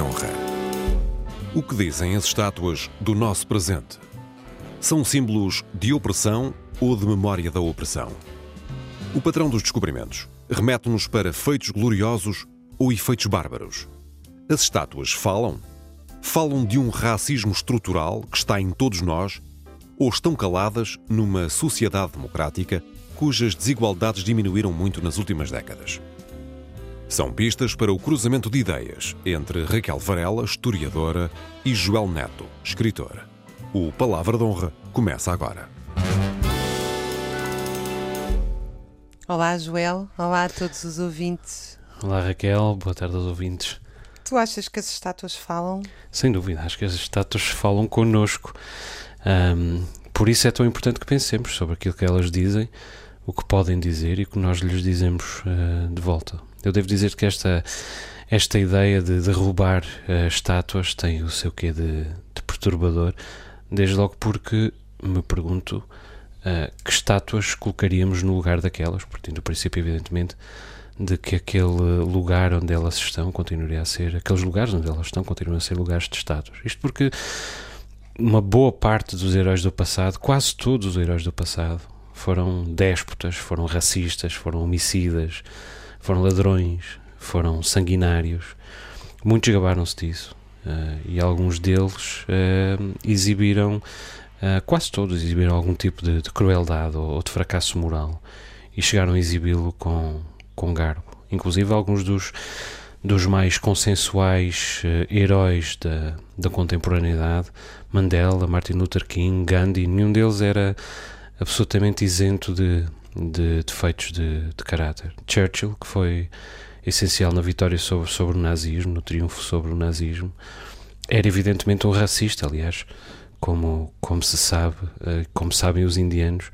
honra. O que dizem as estátuas do nosso presente? São símbolos de opressão ou de memória da opressão? O patrão dos descobrimentos remete-nos para feitos gloriosos ou efeitos bárbaros? As estátuas falam? Falam de um racismo estrutural que está em todos nós ou estão caladas numa sociedade democrática cujas desigualdades diminuíram muito nas últimas décadas? São pistas para o cruzamento de ideias entre Raquel Varela, historiadora, e Joel Neto, escritor. O Palavra de Honra começa agora. Olá, Joel. Olá a todos os ouvintes. Olá, Raquel. Boa tarde aos ouvintes. Tu achas que as estátuas falam? Sem dúvida, acho que as estátuas falam connosco. Um, por isso é tão importante que pensemos sobre aquilo que elas dizem, o que podem dizer e o que nós lhes dizemos uh, de volta. Eu devo dizer que esta, esta ideia de derrubar uh, estátuas tem o seu quê de, de, perturbador, desde logo porque me pergunto uh, que estátuas colocaríamos no lugar daquelas, partindo do princípio, evidentemente, de que aquele lugar onde elas estão continuaria a ser, aqueles lugares onde elas estão continuam a ser lugares de estátuas. Isto porque uma boa parte dos heróis do passado, quase todos os heróis do passado, foram déspotas, foram racistas, foram homicidas, foram ladrões, foram sanguinários. Muitos gabaram-se disso uh, e alguns deles uh, exibiram, uh, quase todos exibiram algum tipo de, de crueldade ou, ou, de fracasso moral e chegaram a exibi-lo com, com garbo. Inclusive alguns dos, dos mais consensuais heróis da, da contemporaneidade, Mandela, Martin Luther King, Gandhi, nenhum deles era absolutamente isento de, de defeitos de, de caráter. Churchill, que foi essencial na vitória sobre, sobre o nazismo, no triunfo sobre o nazismo, era evidentemente um racista, aliás, como, como se sabe, eh, como sabem os indianos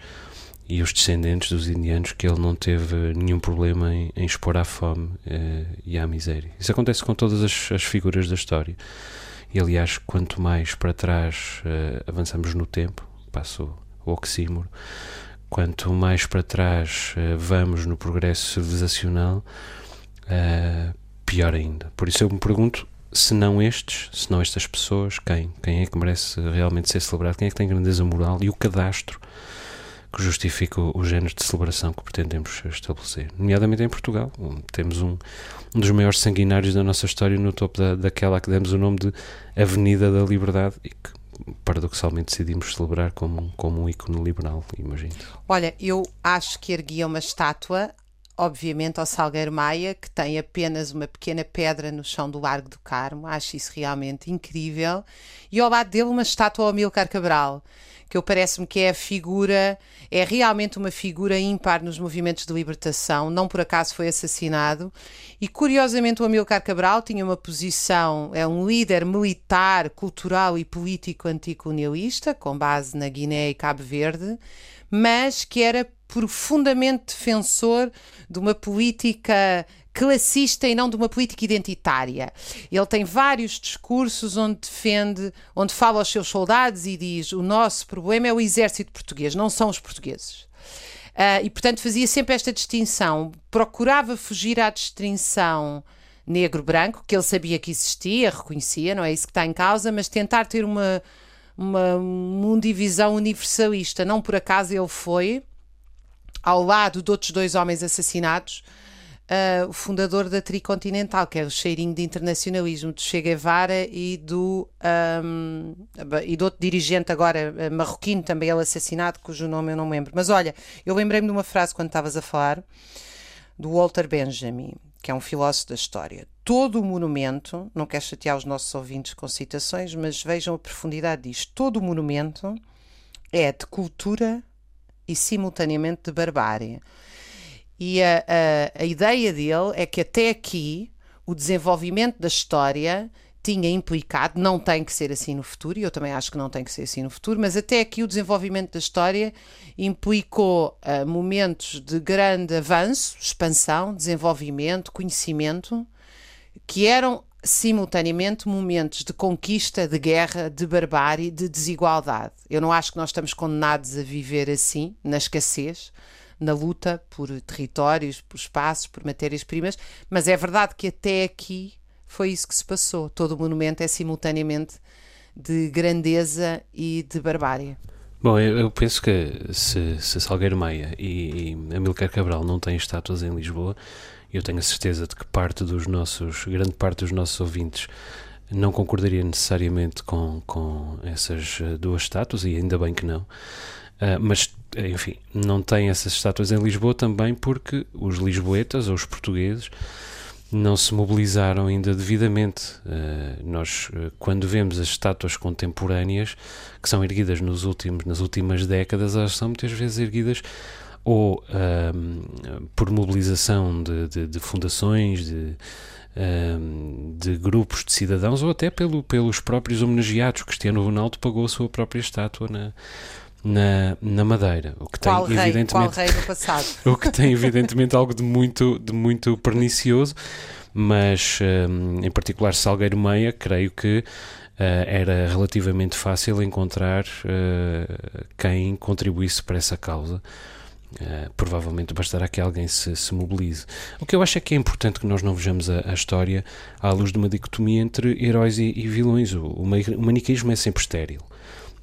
e os descendentes dos indianos, que ele não teve nenhum problema em, em expor à fome eh, e à miséria. Isso acontece com todas as, as, figuras da história. E aliás, quanto mais para trás eh, avançamos no tempo, passo o oxímoro, quanto mais para trás uh, vamos no progresso civilizacional, uh, pior ainda. Por isso eu me pergunto, se não estes, se não estas pessoas, quem? Quem é que merece realmente ser celebrado? Quem é que tem grandeza moral e o cadastro que justifica o, género de celebração que pretendemos estabelecer? Nomeadamente em Portugal, temos um, um dos maiores sanguinários da nossa história no topo da, daquela que demos o nome de Avenida da Liberdade e que paradoxalmente decidimos celebrar como, como um ícone liberal, imagino. Olha, eu acho que erguia uma estátua, obviamente, ao Salgueiro Maia, que tem apenas uma pequena pedra no chão do Largo do Carmo, acho isso realmente incrível, e ao lado dele uma estátua ao Amilcar Cabral que eu parece-me que é a figura, é realmente uma figura ímpar nos movimentos de libertação, não por acaso foi assassinado. E curiosamente o Amilcar Cabral tinha uma posição, é um líder militar, cultural e político anticolonialista, com base na Guiné e Cabo Verde, mas que era profundamente defensor de uma política classista e não de uma política identitária. Ele tem vários discursos onde defende, onde fala aos seus soldados e diz: o nosso problema é o exército português, não são os portugueses. Uh, e portanto fazia sempre esta distinção, procurava fugir à distinção negro-branco, que ele sabia que existia, reconhecia, não é isso que está em causa, mas tentar ter uma, uma, uma divisão universalista. Não por acaso ele foi, ao lado de outros dois homens assassinados, uh, o fundador da Tricontinental, que é o cheirinho de internacionalismo do Che Guevara e do, um, e do outro dirigente agora uh, marroquino, também ele assassinado, cujo nome eu não lembro. Mas olha, eu lembrei-me de uma frase quando estavas a falar do Walter Benjamin, que é um filósofo da história. Todo o monumento, não quero chatear os nossos ouvintes com citações, mas vejam a profundidade disto. Todo o monumento é de cultura e simultaneamente de barbárie. E a, a, a ideia dele é que até aqui o desenvolvimento da história tinha implicado, não tem que ser assim no futuro, e eu também acho que não tem que ser assim no futuro, mas até aqui o desenvolvimento da história implicou uh, momentos de grande avanço, expansão, desenvolvimento, conhecimento, que eram simultaneamente momentos de conquista, de guerra, de barbárie, de desigualdade. Eu não acho que nós estamos condenados a viver assim, na escassez na luta por territórios, por espaços, por matérias-primas, mas é verdade que até aqui foi isso que se passou. Todo o monumento é simultaneamente de grandeza e de barbárie. Bom, eu, penso que se, se Salgueiro Maia e, e Amilcar Cabral não têm estátuas em Lisboa, eu tenho a certeza de que parte dos nossos, grande parte dos nossos ouvintes não concordaria necessariamente com, com essas eh, duas estátuas, e ainda bem que não. Uh, mas, enfim, não tem essas estátuas em Lisboa também porque os lisboetas ou os portugueses não se mobilizaram ainda devidamente. Uh, nós, uh, quando vemos as estátuas contemporâneas que são erguidas nos últimos, nas últimas décadas, elas são muitas vezes erguidas ou uh, por mobilização de, de, de fundações, de, de grupos de cidadãos ou até pelo, pelos próprios homenageados. Cristiano Ronaldo pagou a sua própria estátua na, na, na Madeira, o que qual tem rei, evidentemente o que tem evidentemente algo de muito de muito pernicioso, mas um, em particular Salgueiro Meia, creio que uh, era relativamente fácil encontrar uh, quem contribuísse para essa causa. Uh, provavelmente bastará que alguém se, se, mobilize. O que eu acho é que é importante que nós não vejamos a, a história à luz de uma dicotomia entre heróis e, e vilões. O, o, o maniqueísmo é sempre estéril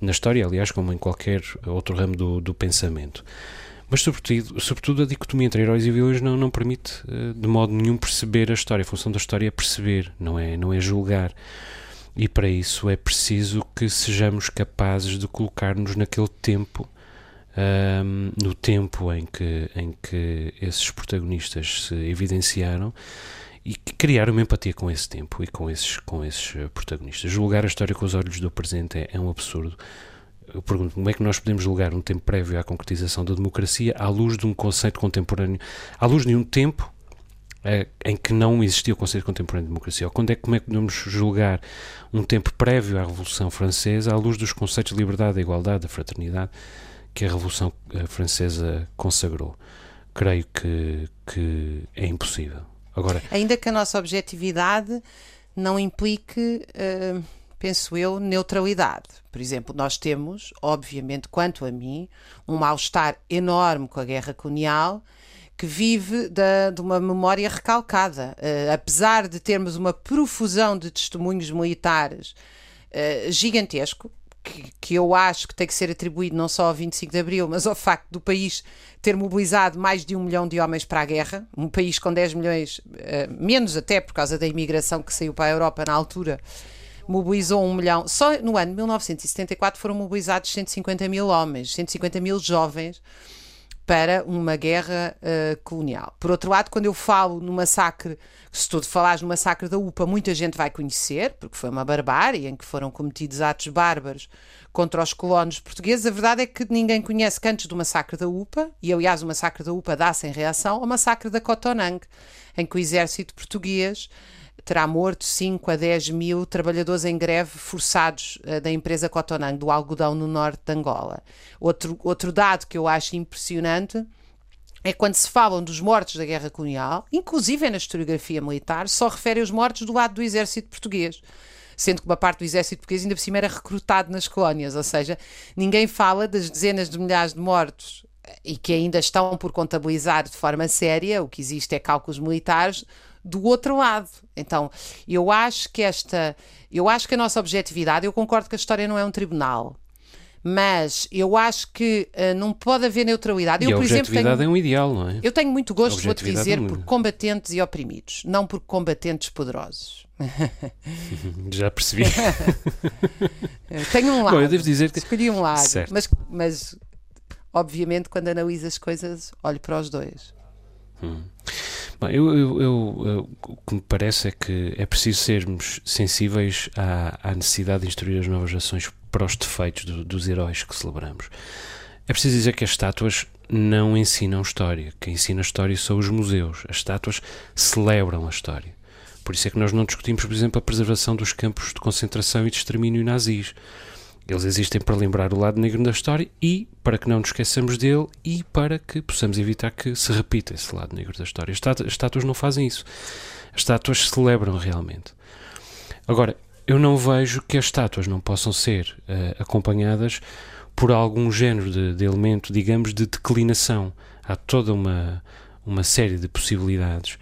na história, aliás, como em qualquer outro ramo do, do pensamento. Mas, sobretudo, sobretudo, a dicotomia entre heróis e vilões não, não permite, eh, de modo nenhum, perceber a história. A função da história é perceber, não é, não é julgar. E para isso é preciso que sejamos capazes de colocar-nos naquele tempo, um, no tempo em que, em que esses protagonistas se evidenciaram e criar uma empatia com esse tempo e com esses, com esses eh, protagonistas. Julgar a história com os olhos do presente é, é um absurdo. Eu pergunto como é que nós podemos julgar um tempo prévio à concretização da democracia à luz de um conceito contemporâneo, à luz de um tempo é, em que não existia o conceito contemporâneo de democracia? Ou quando é, como é que podemos julgar um tempo prévio à Revolução Francesa à luz dos conceitos de liberdade, da igualdade, da fraternidade que a Revolução eh, Francesa consagrou? Creio que, que é impossível. Agora, Ainda que a nossa objetividade não implique, uh, penso eu, neutralidade. Por exemplo, nós temos, obviamente, quanto a mim, um mal-estar enorme com a guerra colonial que vive da, de uma memória recalcada. Uh, apesar de termos uma profusão de testemunhos militares uh, gigantesco, que, que, eu acho que tem que ser atribuído não só ao 25 de Abril, mas ao facto do país ter mobilizado mais de um milhão de homens para a guerra, um país com 10 milhões, uh, menos até por causa da imigração que saiu para a Europa na altura, mobilizou um milhão. Só no ano de 1974 foram mobilizados 150 mil homens, 150 mil jovens para uma guerra uh, colonial. Por outro lado, quando eu falo no massacre, se tu falares no massacre da UPA, muita gente vai conhecer, porque foi uma barbárie em que foram cometidos atos bárbaros contra os colonos portugueses. A verdade é que ninguém conhece que antes do massacre da UPA, e aliás o massacre da UPA dá-se em reação ao massacre da Cotonang, em que o exército português terá morto 5 a 10 mil trabalhadores em greve forçados uh, da empresa Cotonang, do algodão no norte de Angola. Outro, outro dado que eu acho impressionante é quando se falam dos mortos da guerra colonial, inclusive na historiografia militar, só refere os mortos do lado do exército português. Sendo que uma parte do exército português ainda por cima era recrutado nas colónias, ou seja, ninguém fala das dezenas de milhares de mortos e que ainda estão por contabilizar de forma séria, o que existe é cálculos militares, do outro lado. Então, eu acho que esta, eu acho que a nossa objetividade, eu concordo que a história não é um tribunal. Mas eu acho que uh, não pode haver neutralidade. E eu, a por exemplo, objetividade tenho, é um ideal, não é? Eu tenho muito gosto, vou-te dizer, é um... por combatentes e oprimidos, não por combatentes poderosos. Já percebi. tenho um lado. Bom, eu devo dizer que... Escolhi um lado. Certo. Mas, mas, obviamente, quando analiso as coisas, olho para os dois. Hum. Bom, eu, eu, eu, o que me parece é que é preciso sermos sensíveis à, à necessidade de instruir as novas gerações para os defeitos do, dos heróis que celebramos. É preciso dizer que as estátuas não ensinam história. Quem ensina história são os museus. As estátuas celebram a história. Por isso é que nós não discutimos, por exemplo, a preservação dos campos de concentração e de extermínio nazis. Eles existem para lembrar o lado negro da história e para que não nos esqueçamos dele e para que possamos evitar que se repita esse lado negro da história. As estátuas não fazem isso. As estátuas celebram realmente. Agora, eu não vejo que as estátuas não possam ser uh, acompanhadas por algum género de, de, elemento, digamos, de declinação. Há toda uma, uma série de possibilidades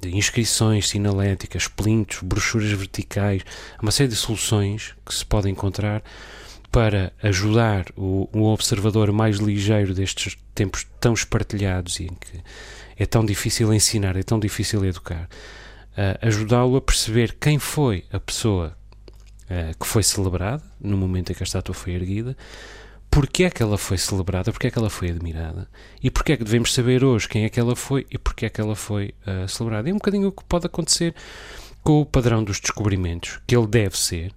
de inscrições sinaléticas, plintos, brochuras verticais, uma série de soluções que se podem encontrar para ajudar o, o observador mais ligeiro destes tempos tão espartilhados e em que é tão difícil ensinar, é tão difícil educar, uh, ajudá-lo a perceber quem foi a pessoa uh, que foi celebrada no momento em que a estátua foi erguida, porque é que ela foi celebrada, porque é que ela foi admirada e porque é que devemos saber hoje quem é que ela foi e porque é que ela foi uh, celebrada. É um bocadinho o que pode acontecer com o padrão dos descobrimentos, que ele deve ser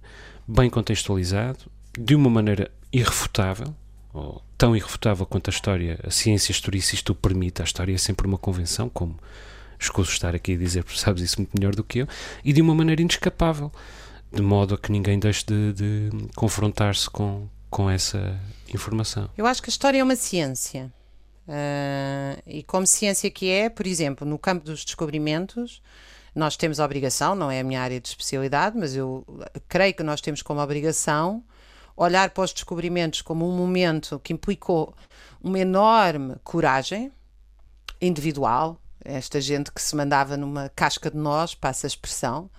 bem contextualizado, de uma maneira irrefutável, ou tão irrefutável quanto a história, a ciência historicista o permite, a história é sempre uma convenção, como escuso estar aqui a dizer, porque sabes isso muito melhor do que eu, e de uma maneira inescapável, de modo a que ninguém deixe de, de confrontar-se com, com essa informação. Eu acho que a história é uma ciência. Uh, e como ciência que é, por exemplo, no campo dos descobrimentos, nós temos a obrigação, não é a minha área de especialidade, mas eu creio que nós temos como obrigação olhar para os descobrimentos como um momento que implicou uma enorme coragem individual, esta gente que se mandava numa casca de nós, passa a expressão,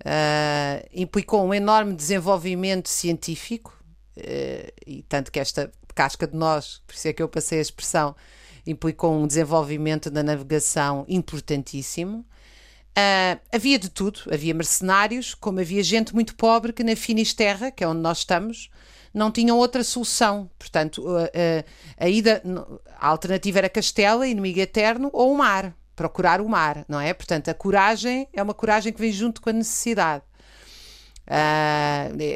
uh, implicou um enorme desenvolvimento científico, uh, e tanto que esta casca de nós, por isso é que eu passei a expressão, implicou um desenvolvimento da navegação importantíssimo. Uh, havia de tudo, havia mercenários, como havia gente muito pobre que na Finisterra, que é onde nós estamos, não tinham outra solução. Portanto, uh, uh, a ida, a alternativa era Castela, inimigo eterno, ou o mar, procurar o mar, não é? Portanto, a coragem é uma coragem que vem junto com a necessidade.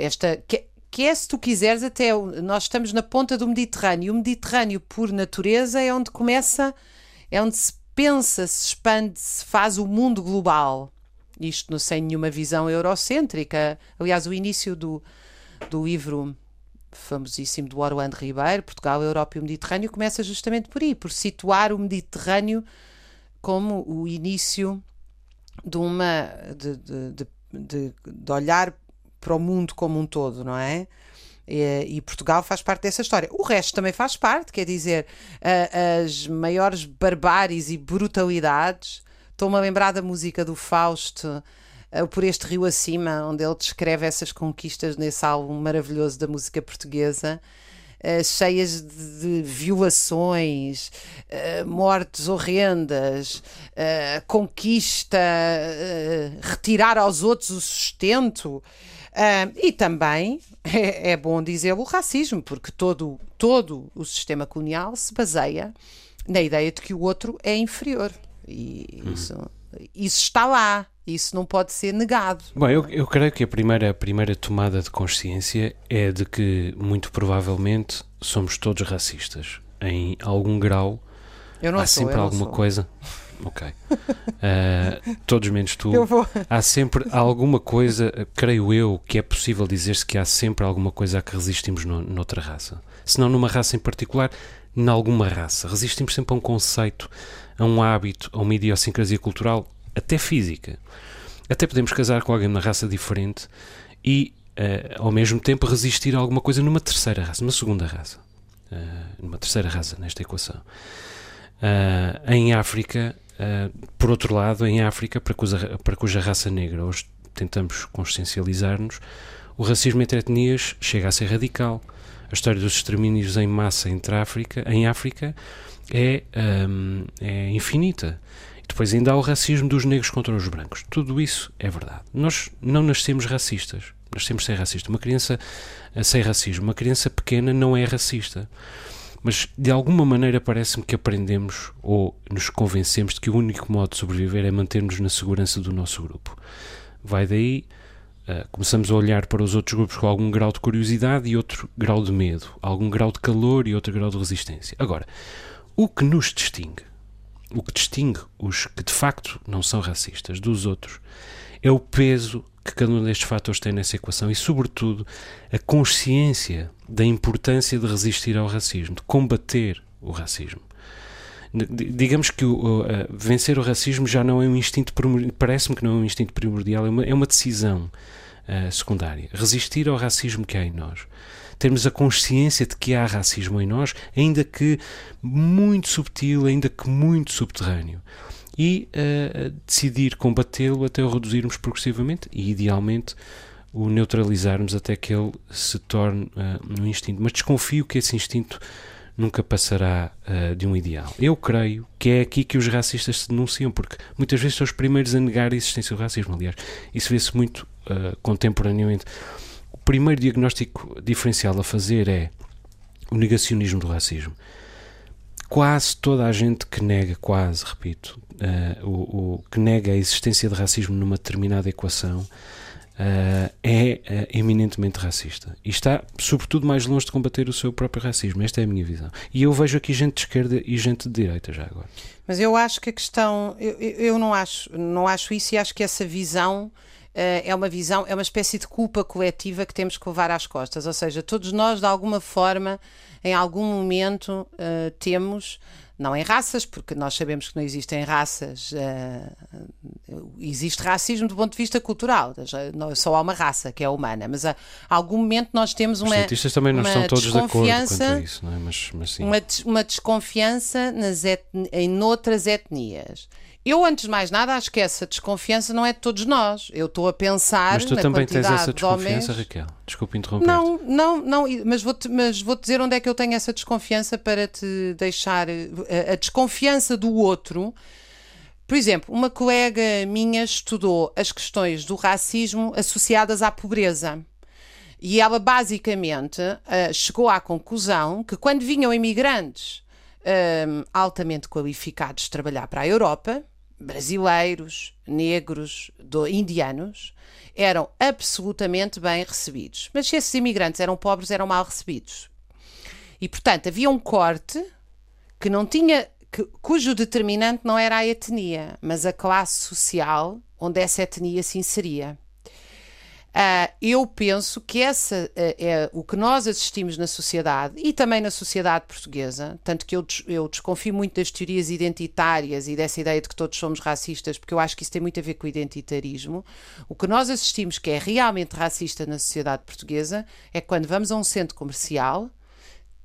esta que, que é, se tu quiseres, até nós estamos na ponta do Mediterrâneo. O Mediterrâneo, por natureza, é onde começa, é onde se pensa, se expande, se faz o mundo global. Isto sem nenhuma visão eurocêntrica. Aliás, o início do, do livro famosíssimo do Orlando Ribeiro, Portugal, Europa e o Mediterrâneo, começa justamente por aí, por situar o Mediterrâneo como o início de uma de, de, de, de olhar para o mundo como um todo, não é? E, e, Portugal faz parte dessa história. O resto também faz parte, quer dizer, as maiores barbáries e brutalidades. Estou-me a lembrar da música do Fausto, por este rio acima, onde ele descreve essas conquistas nesse álbum maravilhoso da música portuguesa. Uh, cheias de, de violações, uh, mortes horrendas, uh, conquista, retirar aos outros o sustento. E também é, é bom dizer o racismo, porque todo, todo o sistema colonial se baseia na ideia de que o outro é inferior. E uhum. isso, isso está lá. Isso não pode ser negado. Bom, eu, eu creio que a primeira, a primeira tomada de consciência é de que, muito provavelmente, somos todos racistas. Em algum grau, eu não há sou, sempre alguma sou. coisa. Ok. Uh, todos menos tu. Há sempre alguma coisa, creio eu, que é possível dizer-se que há sempre alguma coisa a que resistimos no, noutra raça. Se não numa raça em particular, em alguma raça. Resistimos sempre a um conceito, a um hábito, a uma idiosincrasia cultural, até física. Até podemos casar com alguém de uma raça diferente e, uh, ao mesmo tempo, resistir a alguma coisa numa terceira raça, numa segunda raça. Uh, numa terceira raça nesta equação. Uh, em África, por outro lado, em África, para cuja, para cuja raça negra hoje tentamos consciencializar-nos, o racismo entre etnias chega a ser radical. A história dos extermínios em massa entre África, em África é, um, é infinita. Depois ainda há o racismo dos negros contra os brancos. Tudo isso é verdade. Nós não nascemos racistas. Nascemos sem racista. Uma criança sem racismo, uma criança pequena não é racista. Mas de alguma maneira parece-me que aprendemos ou nos convencemos de que o único modo de sobreviver é mantermos na segurança do nosso grupo. Vai daí, uh, começamos a olhar para os outros grupos com algum grau de curiosidade e outro grau de medo, algum grau de calor e outro grau de resistência. Agora, o que nos distingue o que distingue os que de facto não são racistas dos outros é o peso que cada um destes fatores tem nessa equação e, sobretudo, a consciência da importância de resistir ao racismo, de combater o racismo. Digamos que o, uh, vencer o racismo já não é um instinto, parece-me que não é um instinto primordial, é uma, é uma decisão uh, secundária. Resistir ao racismo que há em nós termos a consciência de que há racismo em nós, ainda que muito subtil, ainda que muito subterrâneo. e decidir combatê-lo até o reduzirmos progressivamente e, idealmente, o neutralizarmos até que ele se torne uh, um instinto. Mas desconfio que esse instinto nunca passará uh, de um ideal. Eu creio que é aqui que os racistas se denunciam, porque muitas vezes são os primeiros a negar a existência do racismo. Aliás, isso vê-se muito uh, contemporaneamente. O primeiro diagnóstico diferencial a fazer é o negacionismo do racismo. Quase toda a gente que nega, quase, repito, uh, o, o, que nega a existência de racismo numa determinada equação Uh, é uh, eminentemente racista e está, sobretudo, mais longe de combater o seu próprio racismo. Esta é a minha visão. E eu vejo aqui gente de esquerda e gente de direita já agora. Mas eu acho que a questão, eu, eu não acho, não acho isso e acho que essa visão uh, é uma visão, é uma espécie de culpa coletiva que temos que levar às costas. Ou seja, todos nós, de alguma forma, em algum momento, temos não em raças, porque nós sabemos que não existem raças, uh, existe racismo do ponto de vista cultural, só há uma raça que é humana, mas a, a algum momento nós temos uma. Os cientistas também não estão todos de acordo quanto a isso, não é? mas, mas sim. Uma, uma desconfiança nas em outras etnias. Eu, antes de mais nada, acho que essa desconfiança não é de todos nós. Eu estou a pensar. Mas tu também tens essa desconfiança, homens... Raquel? Desculpe interromper. Não, não, não, mas vou-te mas vou dizer onde é que eu tenho essa desconfiança para te deixar. A, eh, a desconfiança do outro. Por exemplo, uma colega minha estudou as questões do racismo associadas à pobreza. E ela basicamente uh, chegou à conclusão que quando vinham imigrantes um, altamente qualificados trabalhar para a Europa, brasileiros, negros, do, indianos, eram absolutamente bem recebidos. Mas se esses imigrantes eram pobres, eram mal recebidos. E, portanto, havia um corte que não tinha, que, cujo determinante não era a etnia, mas a classe social onde essa etnia se inseria. Uh, eu penso que essa uh, é o que nós assistimos na sociedade e também na sociedade portuguesa, tanto que eu, eu desconfio muito das teorias identitárias e dessa ideia de que todos somos racistas, porque eu acho que isso tem muito a ver com o identitarismo. O que nós assistimos que é realmente racista na sociedade portuguesa é quando vamos a um centro comercial,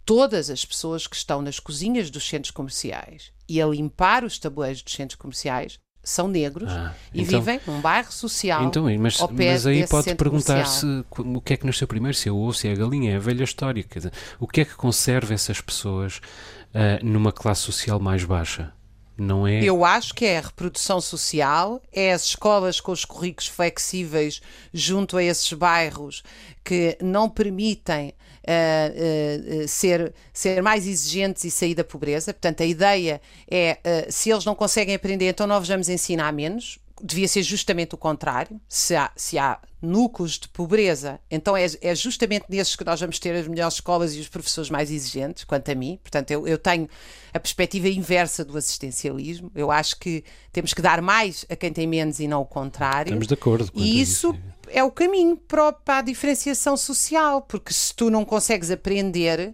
todas as pessoas que estão nas cozinhas dos centros comerciais e a limpar os tabuleiros dos centros comerciais são negros ah, e então, vivem num bairro social. Então, mas, mas aí pode perguntar-se o que é que nasceu primeiro, se é o ovo, se é a galinha, é a velha história. Dizer, o que é que conserva essas pessoas uh, numa classe social mais baixa? Não é... Eu acho que é a reprodução social, é as escolas com os currículos flexíveis junto a esses bairros que não permitem uh, uh, ser, ser mais exigentes e sair da pobreza. Portanto, a ideia é, uh, se eles não conseguem aprender, então nós vamos ensinar menos. Devia ser justamente o contrário. Se há, se há núcleos de pobreza, então é, é justamente nesses que nós vamos ter as melhores escolas e os professores mais exigentes, quanto a mim. Portanto, eu, eu tenho a perspectiva inversa do assistencialismo. Eu acho que temos que dar mais a quem tem menos e não o contrário. Estamos de acordo. E isso, isso é o caminho próprio para a diferenciação social, porque se tu não consegues aprender,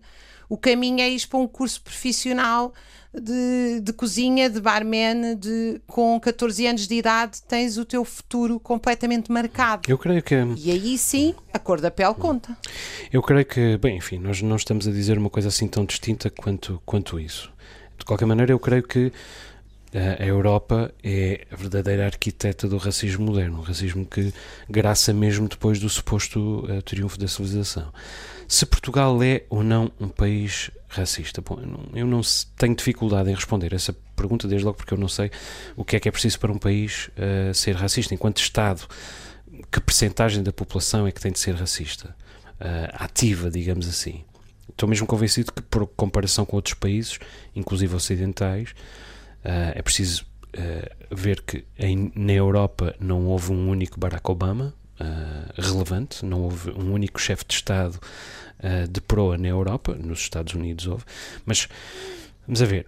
o caminho é ir para um curso profissional de, de cozinha, de barman, de, com 14 anos de idade, tens o teu futuro completamente marcado. Eu creio que. E aí sim, a cor da pele conta. Eu creio que, bem, enfim, nós não estamos a dizer uma coisa assim tão distinta quanto, quanto isso. De qualquer maneira, eu creio que a Europa é a verdadeira arquiteta do racismo moderno, um racismo que graça mesmo depois do suposto uh, triunfo da civilização. Se Portugal é ou não um país racista? Bom, eu não, eu não, tenho dificuldade em responder essa pergunta, desde logo porque eu não sei o que é que é preciso para um país uh, ser racista. Enquanto Estado, que percentagem da população é que tem de ser racista? Uh, ativa, digamos assim. Estou mesmo convencido que, por comparação com outros países, inclusive ocidentais, é preciso uh, ver que em, na Europa não houve um único Barack Obama uh, relevante, não houve um único chefe de Estado de proa na Europa, nos Estados Unidos houve, mas vamos a ver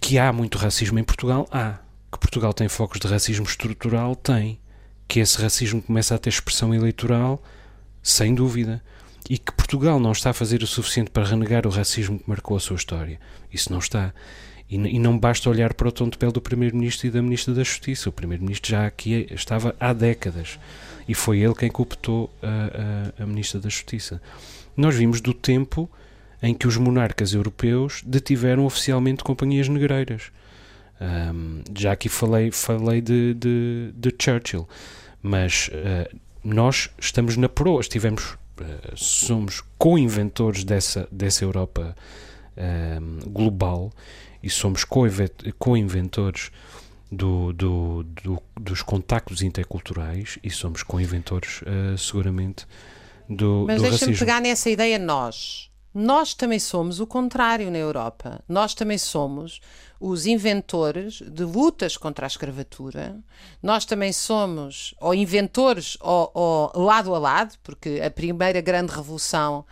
que há muito racismo em Portugal, há. Que Portugal tem focos de racismo estrutural, tem. Que esse racismo começa a ter expressão eleitoral, sem dúvida e que Portugal não está a fazer o suficiente para renegar o racismo que marcou a sua história. Isso não está. E, e não basta olhar para o tom de pele do Primeiro-Ministro e da Ministra da Justiça. O Primeiro-Ministro já aqui estava há décadas e foi ele quem cooptou a, a, a Ministra da Justiça. Nós vimos do tempo em que os monarcas europeus detiveram oficialmente companhias negreiras. Um, já aqui falei, falei de, de, de Churchill, mas uh, nós estamos na proa, estivemos, uh, somos co-inventores dessa, dessa Europa global e somos co-inventores do, do, do, dos contactos interculturais e somos co-inventores, uh, seguramente, do, Mas do deixa-me pegar nessa ideia nós. Nós também somos o contrário na Europa. Nós também somos os inventores de lutas contra a escravatura. Nós também somos, ou inventores, ou, ou lado a lado, porque a primeira grande revolução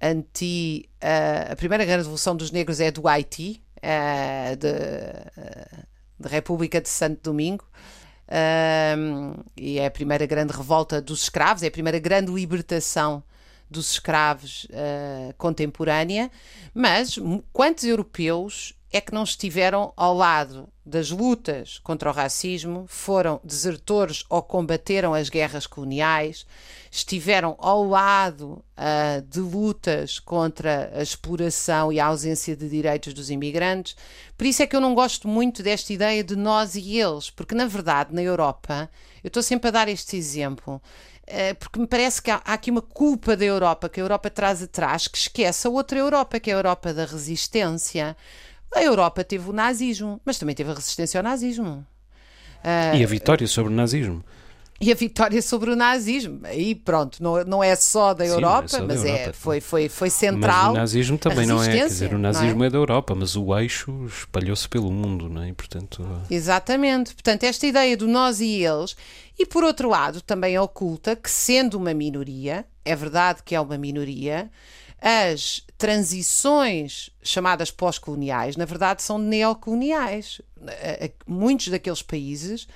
anti. Uh, a primeira grande revolução dos negros é do Haiti, uh, uh, da República de Santo Domingo. e é a primeira grande revolta dos escravos, é a primeira grande libertação dos escravos uh, contemporânea, mas quantos europeus é que não estiveram ao lado das lutas contra o racismo, foram desertores ou combateram as guerras coloniais, estiveram ao lado uh, de lutas contra a exploração e a ausência de direitos dos imigrantes. Por isso é que eu não gosto muito desta ideia de nós e eles, porque na verdade na Europa, eu estou sempre a dar este exemplo, uh, porque me parece que há aqui uma culpa da Europa, que a Europa traz atrás, que esquece a outra Europa, que é a Europa da resistência. A Europa teve o nazismo, mas também teve a resistência ao nazismo. Uh, e a vitória sobre o nazismo. E a vitória sobre o nazismo. E pronto, não, não é só da Europa, Sim, é só mas da Europa. É, foi, foi, foi central. Mas o nazismo também não é. Quer dizer, o nazismo é? é? da Europa, mas o eixo espalhou-se pelo mundo, não é? E, portanto... Exatamente. Portanto, esta ideia do nós e eles. E por outro lado, também oculta que, sendo uma minoria, é verdade que é uma minoria, as transições chamadas pós-coloniais, na verdade, são neocoloniais. Muitos daqueles países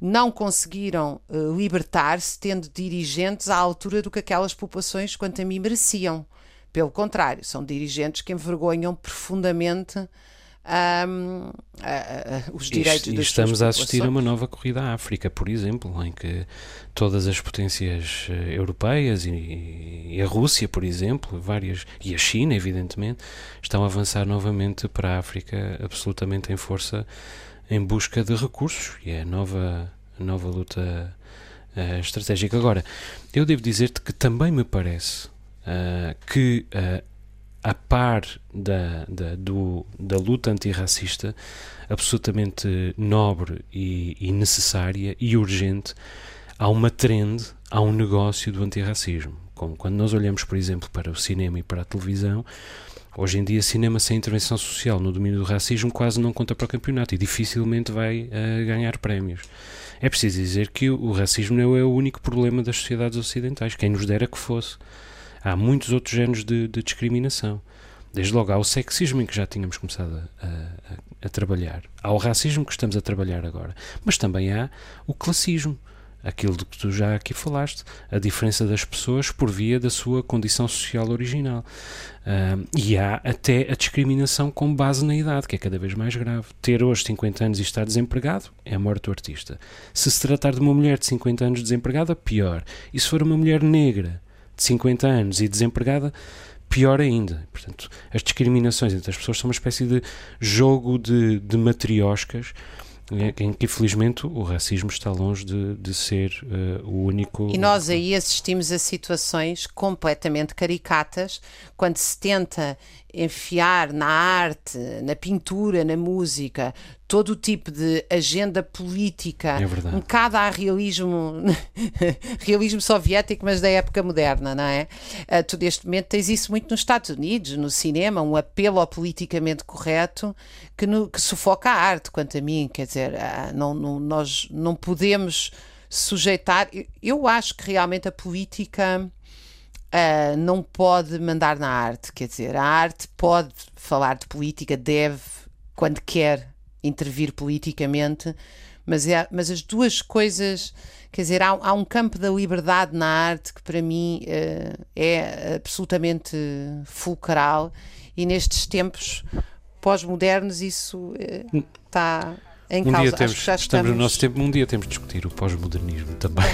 não conseguiram uh, libertar-se tendo dirigentes à altura do que aquelas populações, quanto a mim, mereciam. Pelo contrário, são dirigentes que envergonham profundamente um, uh, uh, os direitos e, e estamos a assistir a uma nova corrida à África, por exemplo, em que todas as potências uh, europeias e, e, a Rússia, por exemplo, várias e a China, evidentemente, estão a avançar novamente para a África absolutamente em força em busca de recursos e é a nova, a nova luta uh, estratégica. Agora, eu devo dizer-te que também me parece uh, que a par da, da, do, da luta antirracista, absolutamente nobre e, e, necessária e urgente, há uma trend, há um negócio do antirracismo. Como quando nós olhamos, por exemplo, para o cinema e para a televisão, hoje em dia, cinema sem intervenção social no domínio do racismo quase não conta para o campeonato e dificilmente vai uh, ganhar prémios. É preciso dizer que o, o racismo não é o único problema das sociedades ocidentais, quem nos dera que fosse há muitos outros géneros de, de discriminação. Desde logo há o sexismo em que já tínhamos começado a, a, a, trabalhar, há o racismo que estamos a trabalhar agora, mas também há o classismo, aquilo de que tu já aqui falaste, a diferença das pessoas por via da sua condição social original. Uh, e há até a discriminação com base na idade, que é cada vez mais grave. Ter hoje 50 anos e estar desempregado é a morte do artista. Se se tratar de uma mulher de 50 anos desempregada, pior. E se for uma mulher negra de 50 anos e desempregada, pior ainda. Portanto, as discriminações entre as pessoas são uma espécie de jogo de, de matrioscas em que infelizmente o racismo está longe de, de ser uh, o único. E nós aí assistimos a situações completamente caricatas quando se tenta enfiar na arte, na pintura, na música, todo o tipo de agenda política, é um bocado a realismo, realismo soviético, mas da época moderna, não é? Uh, tu neste momento tens isso muito nos Estados Unidos, no cinema, um apelo ao politicamente correto que, no, que sufoca a arte, quanto a mim, quer dizer, uh, não, não, nós não podemos sujeitar, eu acho que realmente a política uh, não pode mandar na arte. Quer dizer, a arte pode falar de política, deve, quando quer, intervir politicamente, mas, é, mas as duas coisas. Quer dizer, há, há, um campo da liberdade na arte que para mim uh, é absolutamente fulcral e nestes tempos pós-modernos isso está. Uh, em um causa. Dia temos, estamos... estamos... no nosso tempo, um dia temos de discutir o pós-modernismo também.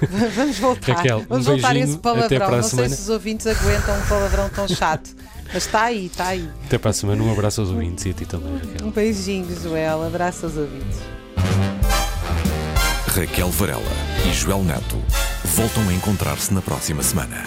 Vamos voltar. Raquel, um Vamos voltar a esse palavrão. Não sei se os ouvintes aguentam um palavrão tão chato. Mas está aí, está aí. Até para a semana. Um abraço aos ouvintes e a ti também, Raquel. Um beijinho, Joel. Abraço aos ouvintes. Raquel Varela e Joel Neto voltam a encontrar-se na próxima semana.